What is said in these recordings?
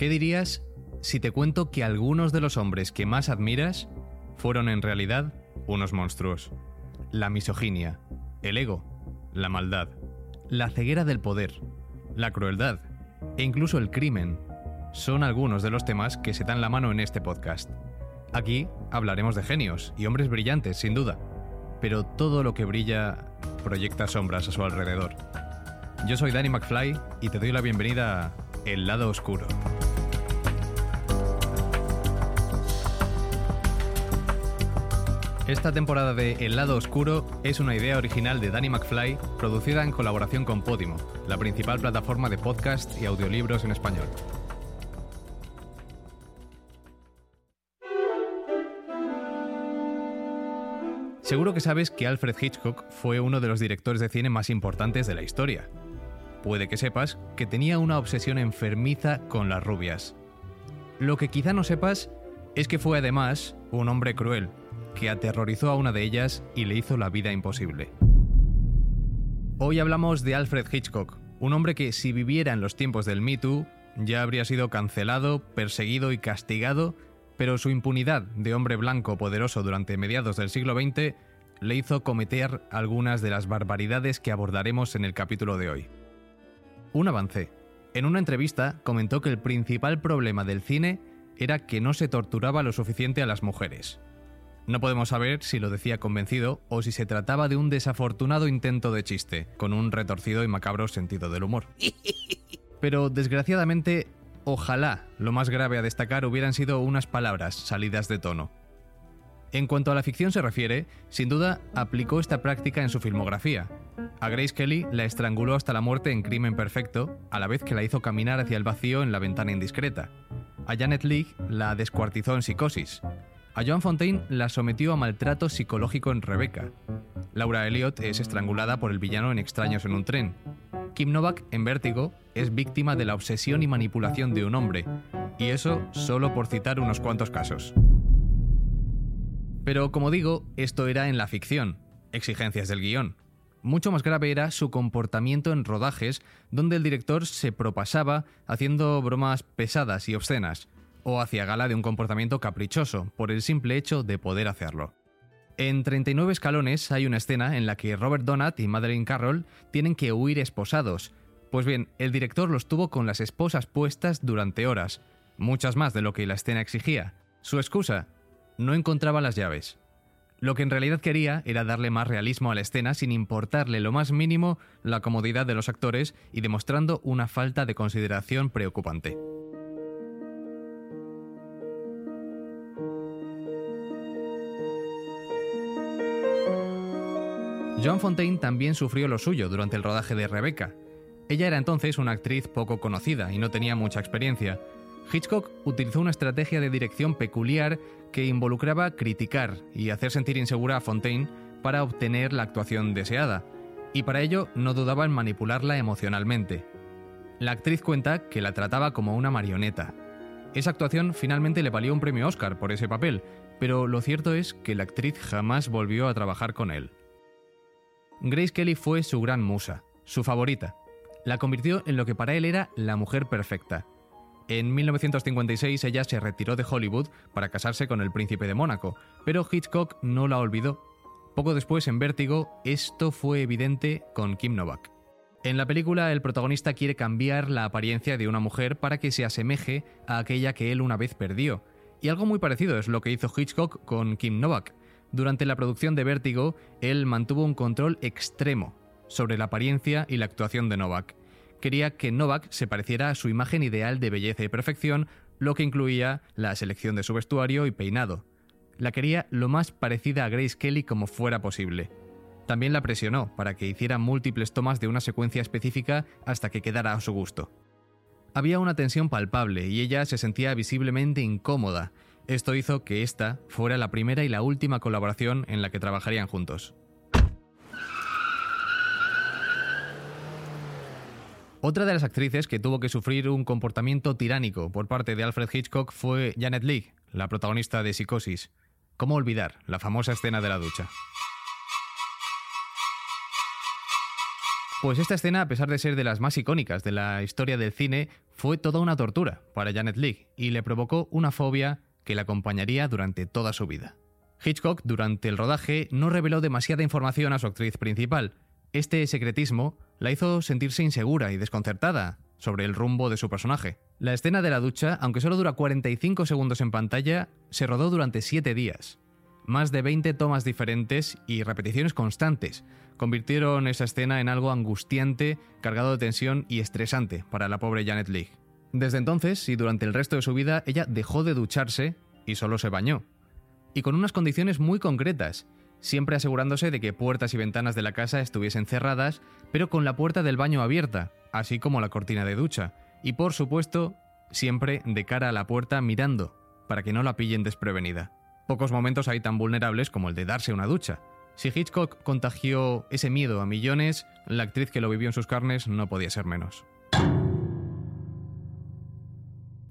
¿Qué dirías si te cuento que algunos de los hombres que más admiras fueron en realidad unos monstruos? La misoginia, el ego, la maldad, la ceguera del poder, la crueldad e incluso el crimen son algunos de los temas que se dan la mano en este podcast. Aquí hablaremos de genios y hombres brillantes, sin duda, pero todo lo que brilla proyecta sombras a su alrededor. Yo soy Danny McFly y te doy la bienvenida a El lado oscuro. Esta temporada de El lado oscuro es una idea original de Danny McFly, producida en colaboración con Podimo, la principal plataforma de podcast y audiolibros en español. Seguro que sabes que Alfred Hitchcock fue uno de los directores de cine más importantes de la historia. Puede que sepas que tenía una obsesión enfermiza con las rubias. Lo que quizá no sepas es que fue además un hombre cruel, que aterrorizó a una de ellas y le hizo la vida imposible. Hoy hablamos de Alfred Hitchcock, un hombre que si viviera en los tiempos del Me Too ya habría sido cancelado, perseguido y castigado pero su impunidad de hombre blanco poderoso durante mediados del siglo XX le hizo cometer algunas de las barbaridades que abordaremos en el capítulo de hoy. Un avance. En una entrevista comentó que el principal problema del cine era que no se torturaba lo suficiente a las mujeres. No podemos saber si lo decía convencido o si se trataba de un desafortunado intento de chiste, con un retorcido y macabro sentido del humor. Pero desgraciadamente Ojalá lo más grave a destacar hubieran sido unas palabras salidas de tono. En cuanto a la ficción se refiere, sin duda aplicó esta práctica en su filmografía. A Grace Kelly la estranguló hasta la muerte en Crimen Perfecto, a la vez que la hizo caminar hacia el vacío en La ventana indiscreta. A Janet Leigh la descuartizó en Psicosis. A Joan Fontaine la sometió a maltrato psicológico en Rebecca. Laura Elliot es estrangulada por el villano en Extraños en un tren. Kim Novak, en Vértigo, es víctima de la obsesión y manipulación de un hombre, y eso solo por citar unos cuantos casos. Pero como digo, esto era en la ficción, exigencias del guion. Mucho más grave era su comportamiento en rodajes, donde el director se propasaba haciendo bromas pesadas y obscenas, o hacía gala de un comportamiento caprichoso, por el simple hecho de poder hacerlo. En 39 escalones hay una escena en la que Robert Donat y Madeleine Carroll tienen que huir esposados. Pues bien, el director los tuvo con las esposas puestas durante horas, muchas más de lo que la escena exigía. Su excusa, no encontraba las llaves. Lo que en realidad quería era darle más realismo a la escena sin importarle lo más mínimo la comodidad de los actores y demostrando una falta de consideración preocupante. Joan Fontaine también sufrió lo suyo durante el rodaje de Rebecca. Ella era entonces una actriz poco conocida y no tenía mucha experiencia. Hitchcock utilizó una estrategia de dirección peculiar que involucraba criticar y hacer sentir insegura a Fontaine para obtener la actuación deseada, y para ello no dudaba en manipularla emocionalmente. La actriz cuenta que la trataba como una marioneta. Esa actuación finalmente le valió un premio Oscar por ese papel, pero lo cierto es que la actriz jamás volvió a trabajar con él. Grace Kelly fue su gran musa, su favorita. La convirtió en lo que para él era la mujer perfecta. En 1956 ella se retiró de Hollywood para casarse con el príncipe de Mónaco, pero Hitchcock no la olvidó. Poco después, en Vértigo, esto fue evidente con Kim Novak. En la película, el protagonista quiere cambiar la apariencia de una mujer para que se asemeje a aquella que él una vez perdió. Y algo muy parecido es lo que hizo Hitchcock con Kim Novak. Durante la producción de Vértigo, él mantuvo un control extremo sobre la apariencia y la actuación de Novak. Quería que Novak se pareciera a su imagen ideal de belleza y perfección, lo que incluía la selección de su vestuario y peinado. La quería lo más parecida a Grace Kelly como fuera posible. También la presionó para que hiciera múltiples tomas de una secuencia específica hasta que quedara a su gusto. Había una tensión palpable y ella se sentía visiblemente incómoda, esto hizo que esta fuera la primera y la última colaboración en la que trabajarían juntos. Otra de las actrices que tuvo que sufrir un comportamiento tiránico por parte de Alfred Hitchcock fue Janet Leigh, la protagonista de Psicosis. ¿Cómo olvidar la famosa escena de la ducha? Pues esta escena, a pesar de ser de las más icónicas de la historia del cine, fue toda una tortura para Janet Leigh y le provocó una fobia que la acompañaría durante toda su vida. Hitchcock, durante el rodaje, no reveló demasiada información a su actriz principal. Este secretismo la hizo sentirse insegura y desconcertada sobre el rumbo de su personaje. La escena de la ducha, aunque solo dura 45 segundos en pantalla, se rodó durante 7 días. Más de 20 tomas diferentes y repeticiones constantes convirtieron esa escena en algo angustiante, cargado de tensión y estresante para la pobre Janet Leigh. Desde entonces y durante el resto de su vida, ella dejó de ducharse y solo se bañó. Y con unas condiciones muy concretas, siempre asegurándose de que puertas y ventanas de la casa estuviesen cerradas, pero con la puerta del baño abierta, así como la cortina de ducha, y por supuesto, siempre de cara a la puerta mirando, para que no la pillen desprevenida. Pocos momentos hay tan vulnerables como el de darse una ducha. Si Hitchcock contagió ese miedo a millones, la actriz que lo vivió en sus carnes no podía ser menos.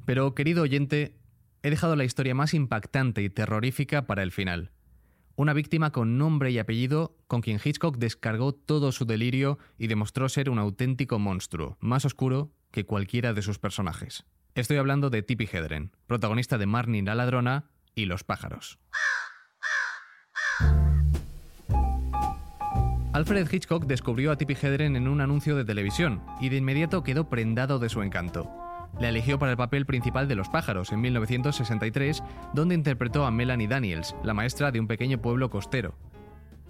Pero, querido oyente, he dejado la historia más impactante y terrorífica para el final. Una víctima con nombre y apellido con quien Hitchcock descargó todo su delirio y demostró ser un auténtico monstruo, más oscuro que cualquiera de sus personajes. Estoy hablando de Tippi Hedren, protagonista de Marnie la ladrona y Los pájaros. Alfred Hitchcock descubrió a Tippi Hedren en un anuncio de televisión y de inmediato quedó prendado de su encanto. La eligió para el papel principal de Los pájaros en 1963, donde interpretó a Melanie Daniels, la maestra de un pequeño pueblo costero.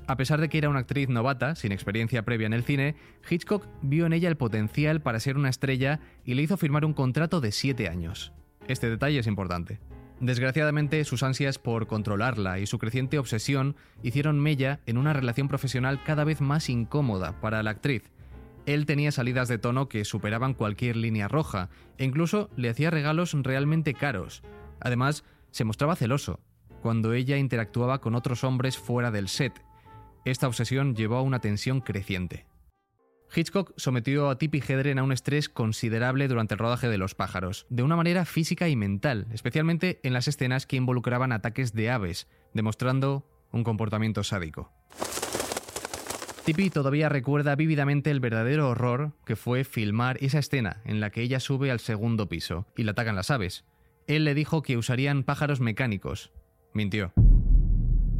A pesar de que era una actriz novata, sin experiencia previa en el cine, Hitchcock vio en ella el potencial para ser una estrella y le hizo firmar un contrato de siete años. Este detalle es importante. Desgraciadamente, sus ansias por controlarla y su creciente obsesión hicieron mella en una relación profesional cada vez más incómoda para la actriz. Él tenía salidas de tono que superaban cualquier línea roja e incluso le hacía regalos realmente caros. Además, se mostraba celoso cuando ella interactuaba con otros hombres fuera del set. Esta obsesión llevó a una tensión creciente. Hitchcock sometió a Tippi Hedren a un estrés considerable durante el rodaje de Los pájaros, de una manera física y mental, especialmente en las escenas que involucraban ataques de aves, demostrando un comportamiento sádico. Tippi todavía recuerda vívidamente el verdadero horror que fue filmar esa escena en la que ella sube al segundo piso y la atacan las aves. Él le dijo que usarían pájaros mecánicos. Mintió.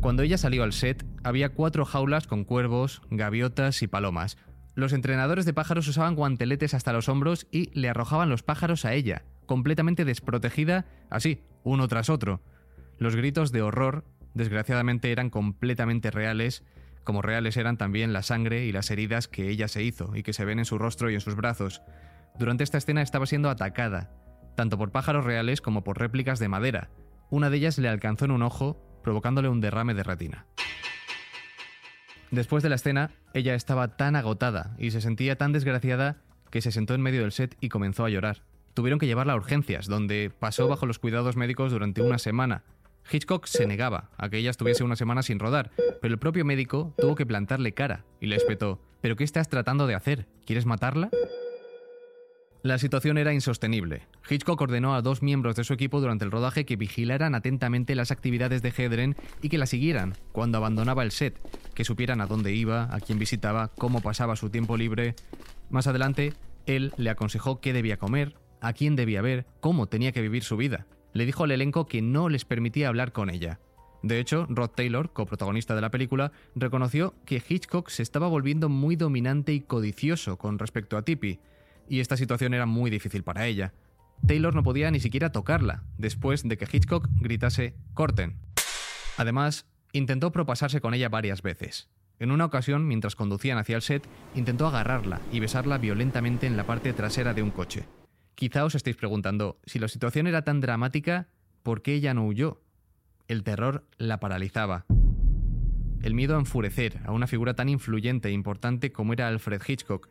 Cuando ella salió al set, había cuatro jaulas con cuervos, gaviotas y palomas, los entrenadores de pájaros usaban guanteletes hasta los hombros y le arrojaban los pájaros a ella, completamente desprotegida, así, uno tras otro. Los gritos de horror, desgraciadamente, eran completamente reales, como reales eran también la sangre y las heridas que ella se hizo y que se ven en su rostro y en sus brazos. Durante esta escena estaba siendo atacada, tanto por pájaros reales como por réplicas de madera. Una de ellas le alcanzó en un ojo, provocándole un derrame de retina. Después de la escena, ella estaba tan agotada y se sentía tan desgraciada que se sentó en medio del set y comenzó a llorar. Tuvieron que llevarla a urgencias, donde pasó bajo los cuidados médicos durante una semana. Hitchcock se negaba a que ella estuviese una semana sin rodar, pero el propio médico tuvo que plantarle cara y le espetó, ¿pero qué estás tratando de hacer? ¿Quieres matarla? La situación era insostenible. Hitchcock ordenó a dos miembros de su equipo durante el rodaje que vigilaran atentamente las actividades de Hedren y que la siguieran cuando abandonaba el set, que supieran a dónde iba, a quién visitaba, cómo pasaba su tiempo libre. Más adelante, él le aconsejó qué debía comer, a quién debía ver, cómo tenía que vivir su vida. Le dijo al elenco que no les permitía hablar con ella. De hecho, Rod Taylor, coprotagonista de la película, reconoció que Hitchcock se estaba volviendo muy dominante y codicioso con respecto a Tippi, y esta situación era muy difícil para ella. Taylor no podía ni siquiera tocarla, después de que Hitchcock gritase ¡Corten! Además, intentó propasarse con ella varias veces. En una ocasión, mientras conducían hacia el set, intentó agarrarla y besarla violentamente en la parte trasera de un coche. Quizá os estéis preguntando, si la situación era tan dramática, ¿por qué ella no huyó? El terror la paralizaba. El miedo a enfurecer a una figura tan influyente e importante como era Alfred Hitchcock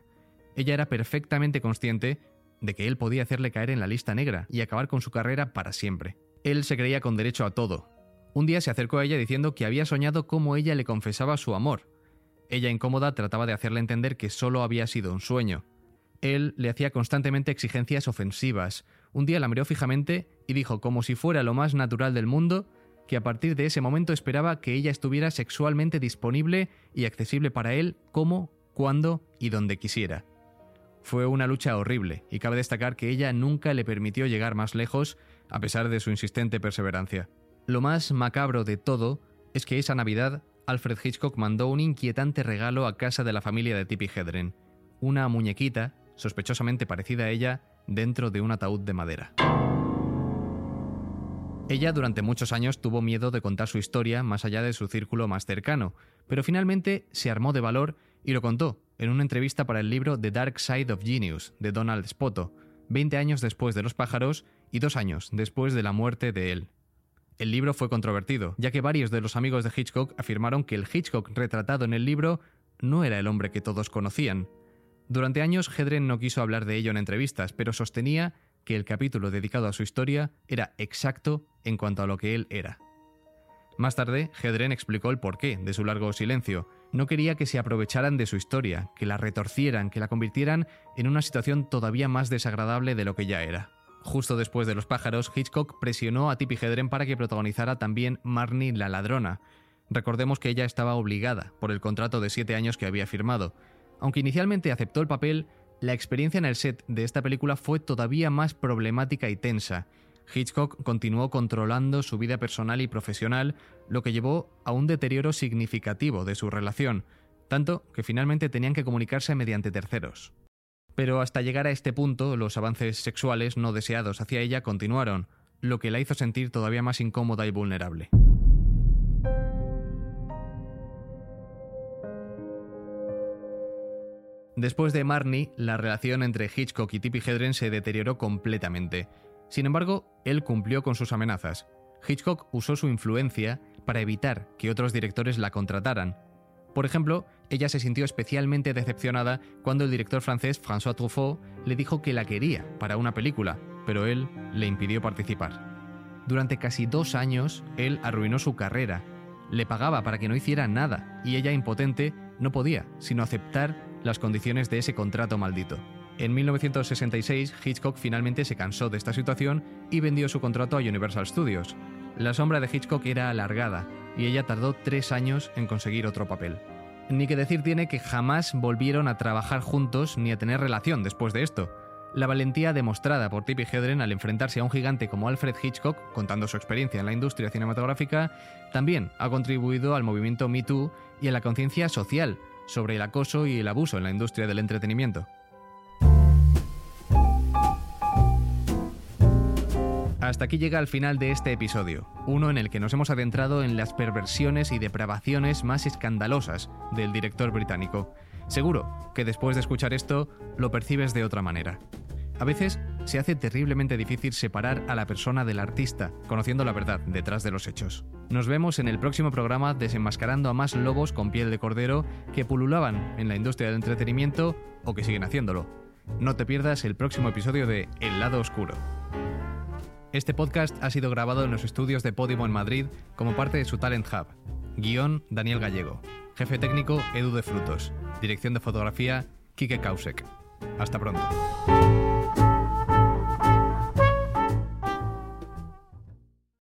ella era perfectamente consciente de que él podía hacerle caer en la lista negra y acabar con su carrera para siempre. Él se creía con derecho a todo. Un día se acercó a ella diciendo que había soñado cómo ella le confesaba su amor. Ella incómoda trataba de hacerle entender que solo había sido un sueño. Él le hacía constantemente exigencias ofensivas. Un día la miró fijamente y dijo, como si fuera lo más natural del mundo, que a partir de ese momento esperaba que ella estuviera sexualmente disponible y accesible para él como cuando y donde quisiera. Fue una lucha horrible y cabe destacar que ella nunca le permitió llegar más lejos a pesar de su insistente perseverancia. Lo más macabro de todo es que esa Navidad Alfred Hitchcock mandó un inquietante regalo a casa de la familia de Tippi Hedren, una muñequita, sospechosamente parecida a ella, dentro de un ataúd de madera. Ella durante muchos años tuvo miedo de contar su historia más allá de su círculo más cercano, pero finalmente se armó de valor y lo contó en una entrevista para el libro The Dark Side of Genius de Donald Spoto, 20 años después de Los pájaros y dos años después de la muerte de él. El libro fue controvertido, ya que varios de los amigos de Hitchcock afirmaron que el Hitchcock retratado en el libro no era el hombre que todos conocían. Durante años, Hedren no quiso hablar de ello en entrevistas, pero sostenía que el capítulo dedicado a su historia era exacto en cuanto a lo que él era. Más tarde, Hedren explicó el porqué de su largo silencio. No quería que se aprovecharan de su historia, que la retorcieran, que la convirtieran en una situación todavía más desagradable de lo que ya era. Justo después de Los pájaros, Hitchcock presionó a Tippi Hedren para que protagonizara también Marnie la ladrona. Recordemos que ella estaba obligada por el contrato de siete años que había firmado. Aunque inicialmente aceptó el papel, la experiencia en el set de esta película fue todavía más problemática y tensa. Hitchcock continuó controlando su vida personal y profesional, lo que llevó a un deterioro significativo de su relación, tanto que finalmente tenían que comunicarse mediante terceros. Pero hasta llegar a este punto, los avances sexuales no deseados hacia ella continuaron, lo que la hizo sentir todavía más incómoda y vulnerable. Después de Marnie, la relación entre Hitchcock y Tippi Hedren se deterioró completamente. Sin embargo, él cumplió con sus amenazas. Hitchcock usó su influencia para evitar que otros directores la contrataran, por ejemplo, ella se sintió especialmente decepcionada cuando el director francés François Truffaut le dijo que la quería para una película, pero él le impidió participar. Durante casi dos años, él arruinó su carrera, le pagaba para que no hiciera nada y ella, impotente, no podía sino aceptar las condiciones de ese contrato maldito. En 1966, Hitchcock finalmente se cansó de esta situación y vendió su contrato a Universal Studios. La sombra de Hitchcock era alargada y ella tardó tres años en conseguir otro papel. Ni que decir tiene que jamás volvieron a trabajar juntos ni a tener relación después de esto. La valentía demostrada por Tippi Hedren al enfrentarse a un gigante como Alfred Hitchcock, contando su experiencia en la industria cinematográfica, también ha contribuido al movimiento Me Too y a la conciencia social sobre el acoso y el abuso en la industria del entretenimiento. Hasta aquí llega el final de este episodio, uno en el que nos hemos adentrado en las perversiones y depravaciones más escandalosas del director británico. Seguro que después de escuchar esto lo percibes de otra manera. A veces se hace terriblemente difícil separar a la persona del artista, conociendo la verdad detrás de los hechos. Nos vemos en el próximo programa desenmascarando a más lobos con piel de cordero que pululaban en la industria del entretenimiento o que siguen haciéndolo. No te pierdas el próximo episodio de El lado oscuro. Este podcast ha sido grabado en los estudios de Podimo en Madrid como parte de su Talent Hub. Guión Daniel Gallego. Jefe técnico Edu de Frutos. Dirección de fotografía Kike Kausek. Hasta pronto.